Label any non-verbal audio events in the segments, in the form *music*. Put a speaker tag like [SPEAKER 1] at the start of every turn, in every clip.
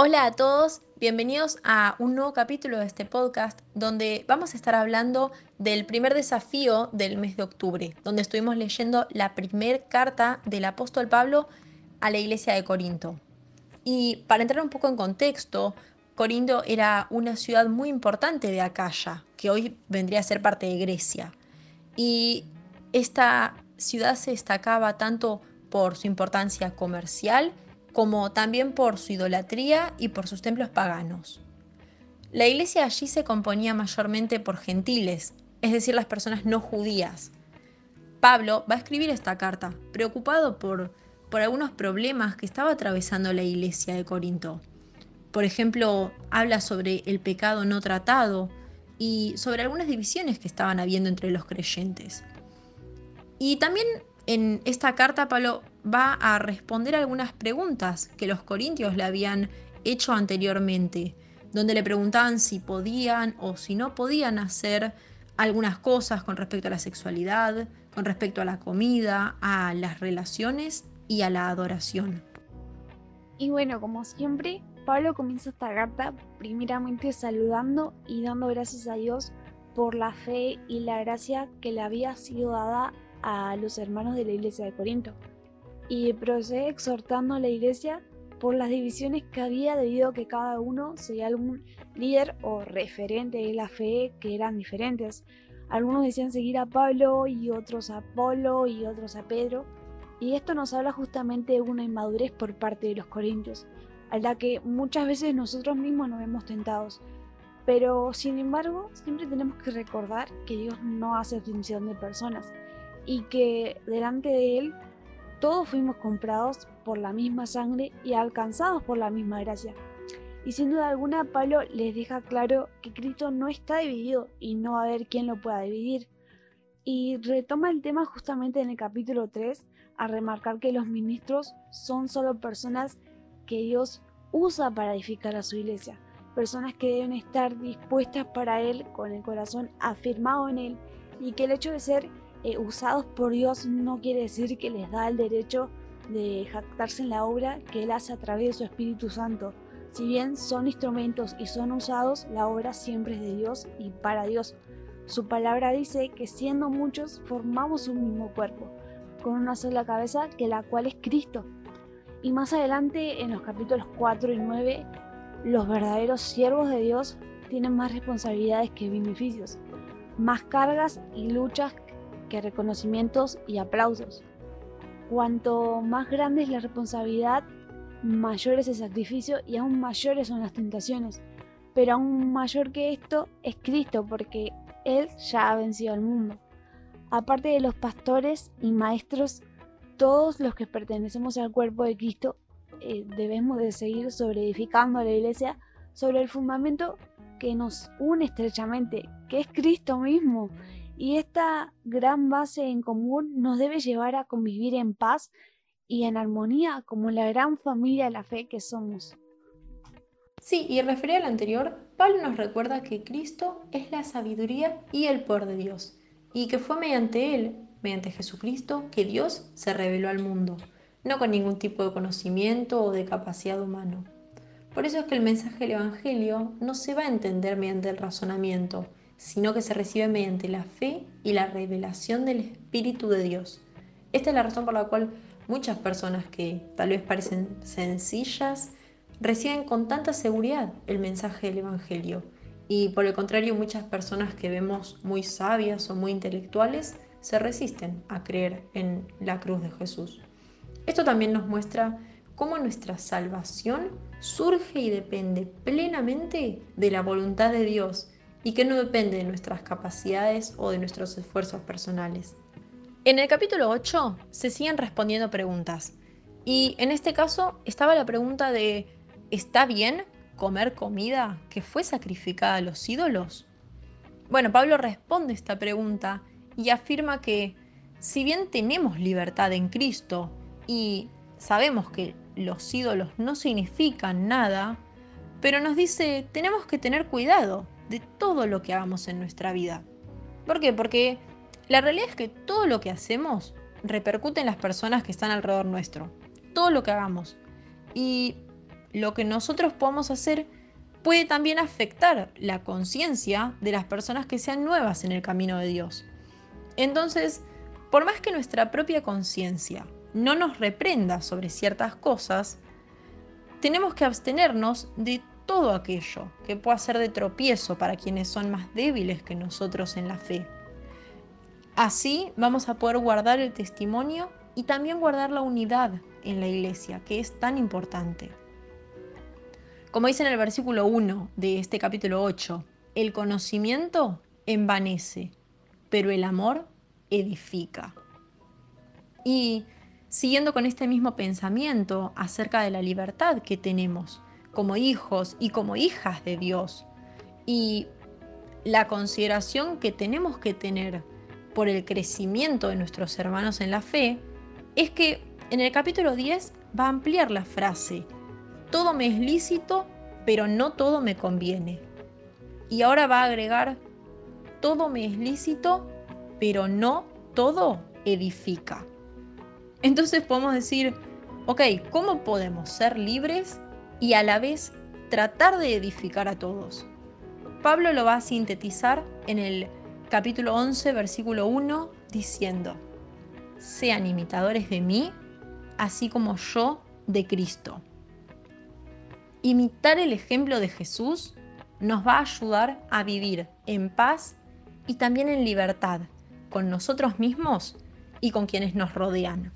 [SPEAKER 1] Hola a todos, bienvenidos a un nuevo capítulo de este podcast donde vamos a estar hablando del primer desafío del mes de octubre, donde estuvimos leyendo la primer carta del apóstol Pablo a la iglesia de Corinto. Y para entrar un poco en contexto, Corinto era una ciudad muy importante de Acaya, que hoy vendría a ser parte de Grecia. Y esta ciudad se destacaba tanto por su importancia comercial, como también por su idolatría y por sus templos paganos. La iglesia allí se componía mayormente por gentiles, es decir, las personas no judías. Pablo va a escribir esta carta, preocupado por, por algunos problemas que estaba atravesando la iglesia de Corinto. Por ejemplo, habla sobre el pecado no tratado y sobre algunas divisiones que estaban habiendo entre los creyentes. Y también en esta carta Pablo va a responder algunas preguntas que los corintios le habían hecho anteriormente, donde le preguntaban si podían o si no podían hacer algunas cosas con respecto a la sexualidad, con respecto a la comida, a las relaciones y a la adoración.
[SPEAKER 2] Y bueno, como siempre, Pablo comienza esta carta primeramente saludando y dando gracias a Dios por la fe y la gracia que le había sido dada a los hermanos de la iglesia de Corinto y procede exhortando a la iglesia por las divisiones que había debido a que cada uno sería algún líder o referente de la fe que eran diferentes. Algunos decían seguir a Pablo y otros a Apolo y otros a Pedro. Y esto nos habla justamente de una inmadurez por parte de los corintios, a la que muchas veces nosotros mismos nos vemos tentados. Pero sin embargo, siempre tenemos que recordar que Dios no hace distinción de personas y que delante de Él todos fuimos comprados por la misma sangre y alcanzados por la misma gracia. Y sin duda alguna, Pablo les deja claro que Cristo no está dividido y no va a haber quien lo pueda dividir. Y retoma el tema justamente en el capítulo 3 a remarcar que los ministros son solo personas que Dios usa para edificar a su iglesia, personas que deben estar dispuestas para Él con el corazón afirmado en Él y que el hecho de ser eh, usados por Dios no quiere decir que les da el derecho de jactarse en la obra que Él hace a través de su Espíritu Santo. Si bien son instrumentos y son usados, la obra siempre es de Dios y para Dios. Su palabra dice que siendo muchos formamos un mismo cuerpo, con una sola cabeza que la cual es Cristo. Y más adelante en los capítulos 4 y 9, los verdaderos siervos de Dios tienen más responsabilidades que beneficios, más cargas y luchas que reconocimientos y aplausos. Cuanto más grande es la responsabilidad, mayor es el sacrificio y aún mayores son las tentaciones. Pero aún mayor que esto es Cristo, porque Él ya ha vencido al mundo. Aparte de los pastores y maestros, todos los que pertenecemos al cuerpo de Cristo eh, debemos de seguir sobre edificando la iglesia sobre el fundamento que nos une estrechamente, que es Cristo mismo, y esta gran base en común nos debe llevar a convivir en paz y en armonía como la gran familia de la fe que somos.
[SPEAKER 1] Sí, y referido al anterior, Pablo nos recuerda que Cristo es la sabiduría y el poder de Dios, y que fue mediante Él, mediante Jesucristo, que Dios se reveló al mundo, no con ningún tipo de conocimiento o de capacidad humano. Por eso es que el mensaje del Evangelio no se va a entender mediante el razonamiento, sino que se recibe mediante la fe y la revelación del Espíritu de Dios. Esta es la razón por la cual muchas personas que tal vez parecen sencillas reciben con tanta seguridad el mensaje del Evangelio. Y por el contrario, muchas personas que vemos muy sabias o muy intelectuales se resisten a creer en la cruz de Jesús. Esto también nos muestra cómo nuestra salvación surge y depende plenamente de la voluntad de Dios y que no depende de nuestras capacidades o de nuestros esfuerzos personales. En el capítulo 8 se siguen respondiendo preguntas y en este caso estaba la pregunta de ¿está bien comer comida que fue sacrificada a los ídolos? Bueno, Pablo responde esta pregunta y afirma que si bien tenemos libertad en Cristo y sabemos que los ídolos no significan nada, pero nos dice tenemos que tener cuidado de todo lo que hagamos en nuestra vida. ¿Por qué? Porque la realidad es que todo lo que hacemos repercute en las personas que están alrededor nuestro. Todo lo que hagamos. Y lo que nosotros podamos hacer puede también afectar la conciencia de las personas que sean nuevas en el camino de Dios. Entonces, por más que nuestra propia conciencia no nos reprenda sobre ciertas cosas, tenemos que abstenernos de todo aquello que pueda ser de tropiezo para quienes son más débiles que nosotros en la fe. Así vamos a poder guardar el testimonio y también guardar la unidad en la iglesia, que es tan importante. Como dice en el versículo 1 de este capítulo 8, el conocimiento envanece, pero el amor edifica. Y siguiendo con este mismo pensamiento acerca de la libertad que tenemos como hijos y como hijas de Dios, y la consideración que tenemos que tener por el crecimiento de nuestros hermanos en la fe, es que en el capítulo 10 va a ampliar la frase, todo me es lícito, pero no todo me conviene. Y ahora va a agregar, todo me es lícito, pero no todo edifica. Entonces podemos decir, ok, ¿cómo podemos ser libres y a la vez tratar de edificar a todos? Pablo lo va a sintetizar en el capítulo 11, versículo 1, diciendo, sean imitadores de mí, así como yo de Cristo. Imitar el ejemplo de Jesús nos va a ayudar a vivir en paz y también en libertad con nosotros mismos y con quienes nos rodean.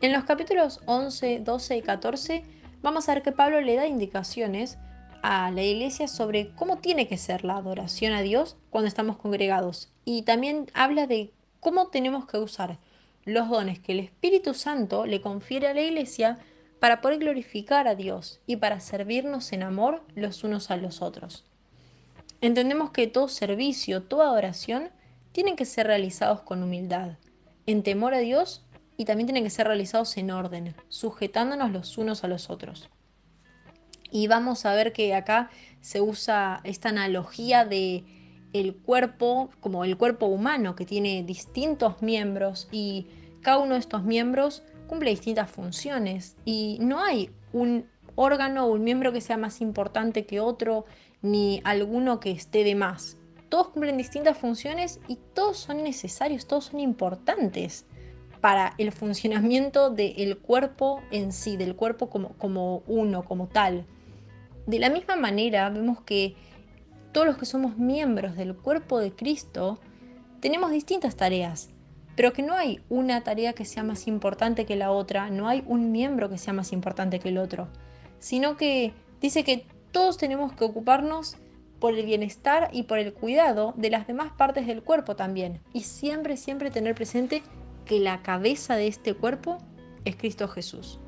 [SPEAKER 1] En los capítulos 11, 12 y 14 vamos a ver que Pablo le da indicaciones a la iglesia sobre cómo tiene que ser la adoración a Dios cuando estamos congregados y también habla de cómo tenemos que usar los dones que el Espíritu Santo le confiere a la iglesia para poder glorificar a Dios y para servirnos en amor los unos a los otros. Entendemos que todo servicio, toda adoración, tienen que ser realizados con humildad, en temor a Dios y también tienen que ser realizados en orden, sujetándonos los unos a los otros. Y vamos a ver que acá se usa esta analogía de el cuerpo como el cuerpo humano que tiene distintos miembros y cada uno de estos miembros cumple distintas funciones y no hay un órgano o un miembro que sea más importante que otro ni alguno que esté de más. Todos cumplen distintas funciones y todos son necesarios, todos son importantes para el funcionamiento del cuerpo en sí, del cuerpo como, como uno, como tal. De la misma manera, vemos que todos los que somos miembros del cuerpo de Cristo tenemos distintas tareas pero que no hay una tarea que sea más importante que la otra, no hay un miembro que sea más importante que el otro, sino que dice que todos tenemos que ocuparnos por el bienestar y por el cuidado de las demás partes del cuerpo también, y siempre, siempre tener presente que la cabeza de este cuerpo es Cristo Jesús.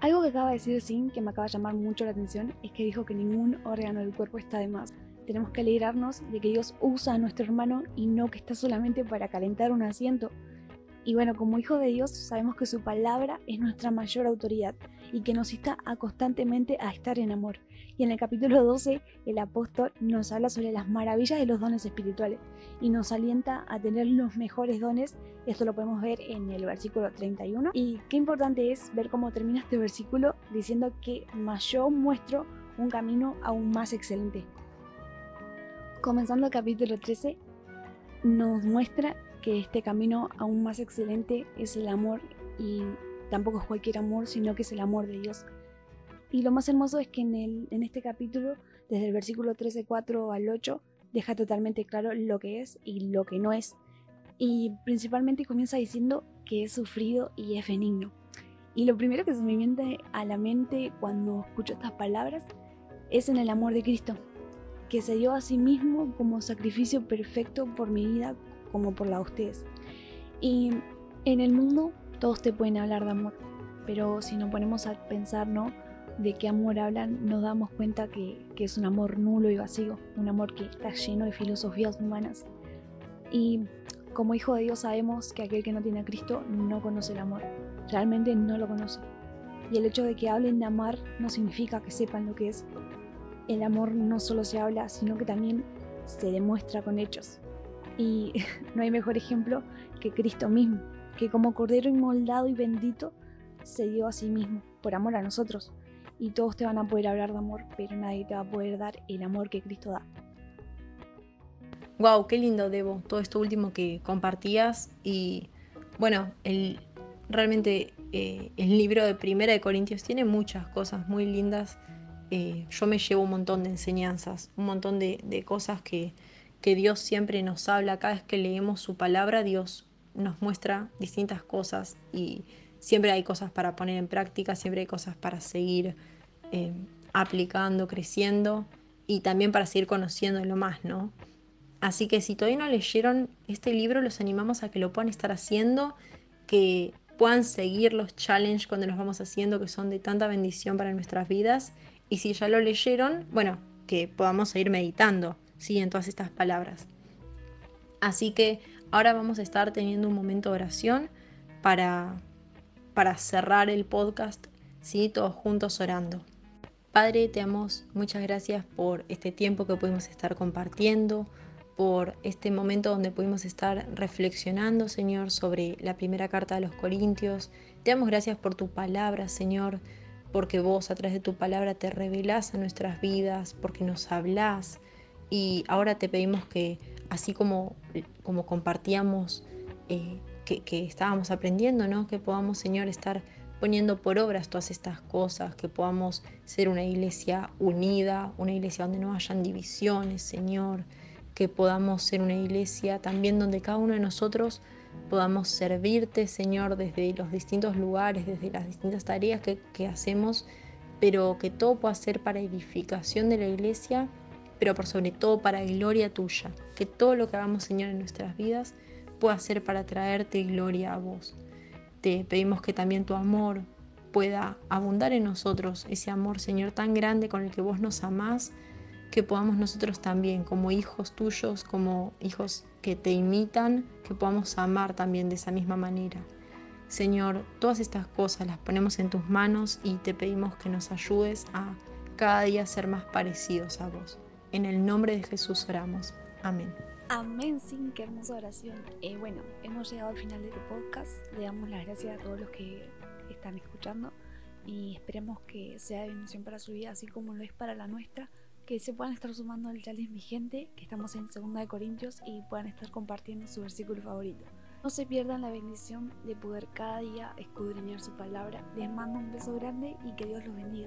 [SPEAKER 2] Algo que acaba de decir Sin, que me acaba de llamar mucho la atención, es que dijo que ningún órgano del cuerpo está de más. Tenemos que alegrarnos de que Dios usa a nuestro hermano y no que está solamente para calentar un asiento. Y bueno, como hijos de Dios sabemos que su palabra es nuestra mayor autoridad y que nos insta constantemente a estar en amor. Y en el capítulo 12 el apóstol nos habla sobre las maravillas de los dones espirituales y nos alienta a tener los mejores dones. Esto lo podemos ver en el versículo 31. Y qué importante es ver cómo termina este versículo diciendo que más yo muestro un camino aún más excelente comenzando el capítulo 13, nos muestra que este camino aún más excelente es el amor y tampoco es cualquier amor, sino que es el amor de Dios. Y lo más hermoso es que en, en este capítulo, desde el versículo 13, 4 al 8, deja totalmente claro lo que es y lo que no es. Y principalmente comienza diciendo que es sufrido y es benigno. Y lo primero que se me viene a la mente cuando escucho estas palabras es en el amor de Cristo, que se dio a sí mismo como sacrificio perfecto por mi vida como por la de ustedes. Y en el mundo todos te pueden hablar de amor, pero si nos ponemos a pensar, ¿no? De qué amor hablan, nos damos cuenta que, que es un amor nulo y vacío, un amor que está lleno de filosofías humanas. Y como hijo de Dios sabemos que aquel que no tiene a Cristo no conoce el amor, realmente no lo conoce. Y el hecho de que hablen de amar no significa que sepan lo que es, el amor no solo se habla, sino que también se demuestra con hechos. Y *laughs* no hay mejor ejemplo que Cristo mismo, que como Cordero inmoldado y bendito se dio a sí mismo por amor a nosotros. y todos te van a poder hablar de amor, pero nadie te va a poder dar el amor que Cristo da.
[SPEAKER 1] Wow, qué lindo, Debo, todo esto último que compartías y bueno, el, realmente eh, el libro de Primera de Corintios tiene muchas cosas muy lindas. Eh, yo me llevo un montón de enseñanzas, un montón de, cosas que, que Dios siempre nos habla. Cada vez que leemos su palabra, Dios nos muestra distintas cosas y siempre hay cosas para poner en práctica, siempre hay cosas para seguir eh, aplicando, creciendo y también para seguir conociendo lo más, ¿no? Así que si todavía no leyeron este libro, los animamos a que lo puedan estar haciendo, que puedan seguir los challenges cuando los vamos haciendo, que son de tanta bendición para nuestras vidas. Y si ya lo leyeron, bueno, que podamos seguir meditando ¿sí? en todas estas palabras. Así que ahora vamos a estar teniendo un momento de oración para, para cerrar el podcast, ¿sí? todos juntos orando. Padre, te damos muchas gracias por este tiempo que pudimos estar compartiendo, por este momento donde pudimos estar reflexionando, Señor, sobre la primera carta de los Corintios. Te damos gracias por tu palabra, Señor, porque vos a través de tu palabra te revelás a nuestras vidas, porque nos hablás. Y ahora te pedimos que, así como, como compartíamos, eh, que, que, estábamos aprendiendo, ¿no? que podamos, Señor, estar poniendo por obras todas estas cosas, que podamos ser una iglesia unida, una iglesia donde no hayan divisiones, Señor que podamos ser una iglesia también donde cada uno de nosotros podamos servirte, Señor, desde los distintos lugares, desde las distintas tareas que, hacemos, pero que todo pueda ser para edificación de la iglesia, pero por sobre todo para gloria tuya. Que todo lo que hagamos, Señor, en nuestras vidas pueda ser para traerte gloria a vos. Te pedimos que también tu amor pueda abundar en nosotros, ese amor, Señor, tan grande con el que vos nos amás que podamos nosotros también, como hijos tuyos, como hijos que te imitan, que podamos amar también de esa misma manera. Señor, todas estas cosas las ponemos en tus manos y te pedimos que nos ayudes a cada día ser más parecidos a vos. En el nombre de Jesús oramos. Amén.
[SPEAKER 2] Amén, sin qué hermosa oración. Eh, bueno, hemos llegado al final de este podcast. Le damos las gracias a todos los que están escuchando y esperemos que sea de bendición para su vida, así como lo es para la nuestra que se puedan estar sumando al challenge vigente, que estamos en 2 de Corintios y puedan estar compartiendo su versículo favorito. No se pierdan la bendición de poder cada día escudriñar su palabra. Les mando un beso grande y que Dios los bendiga.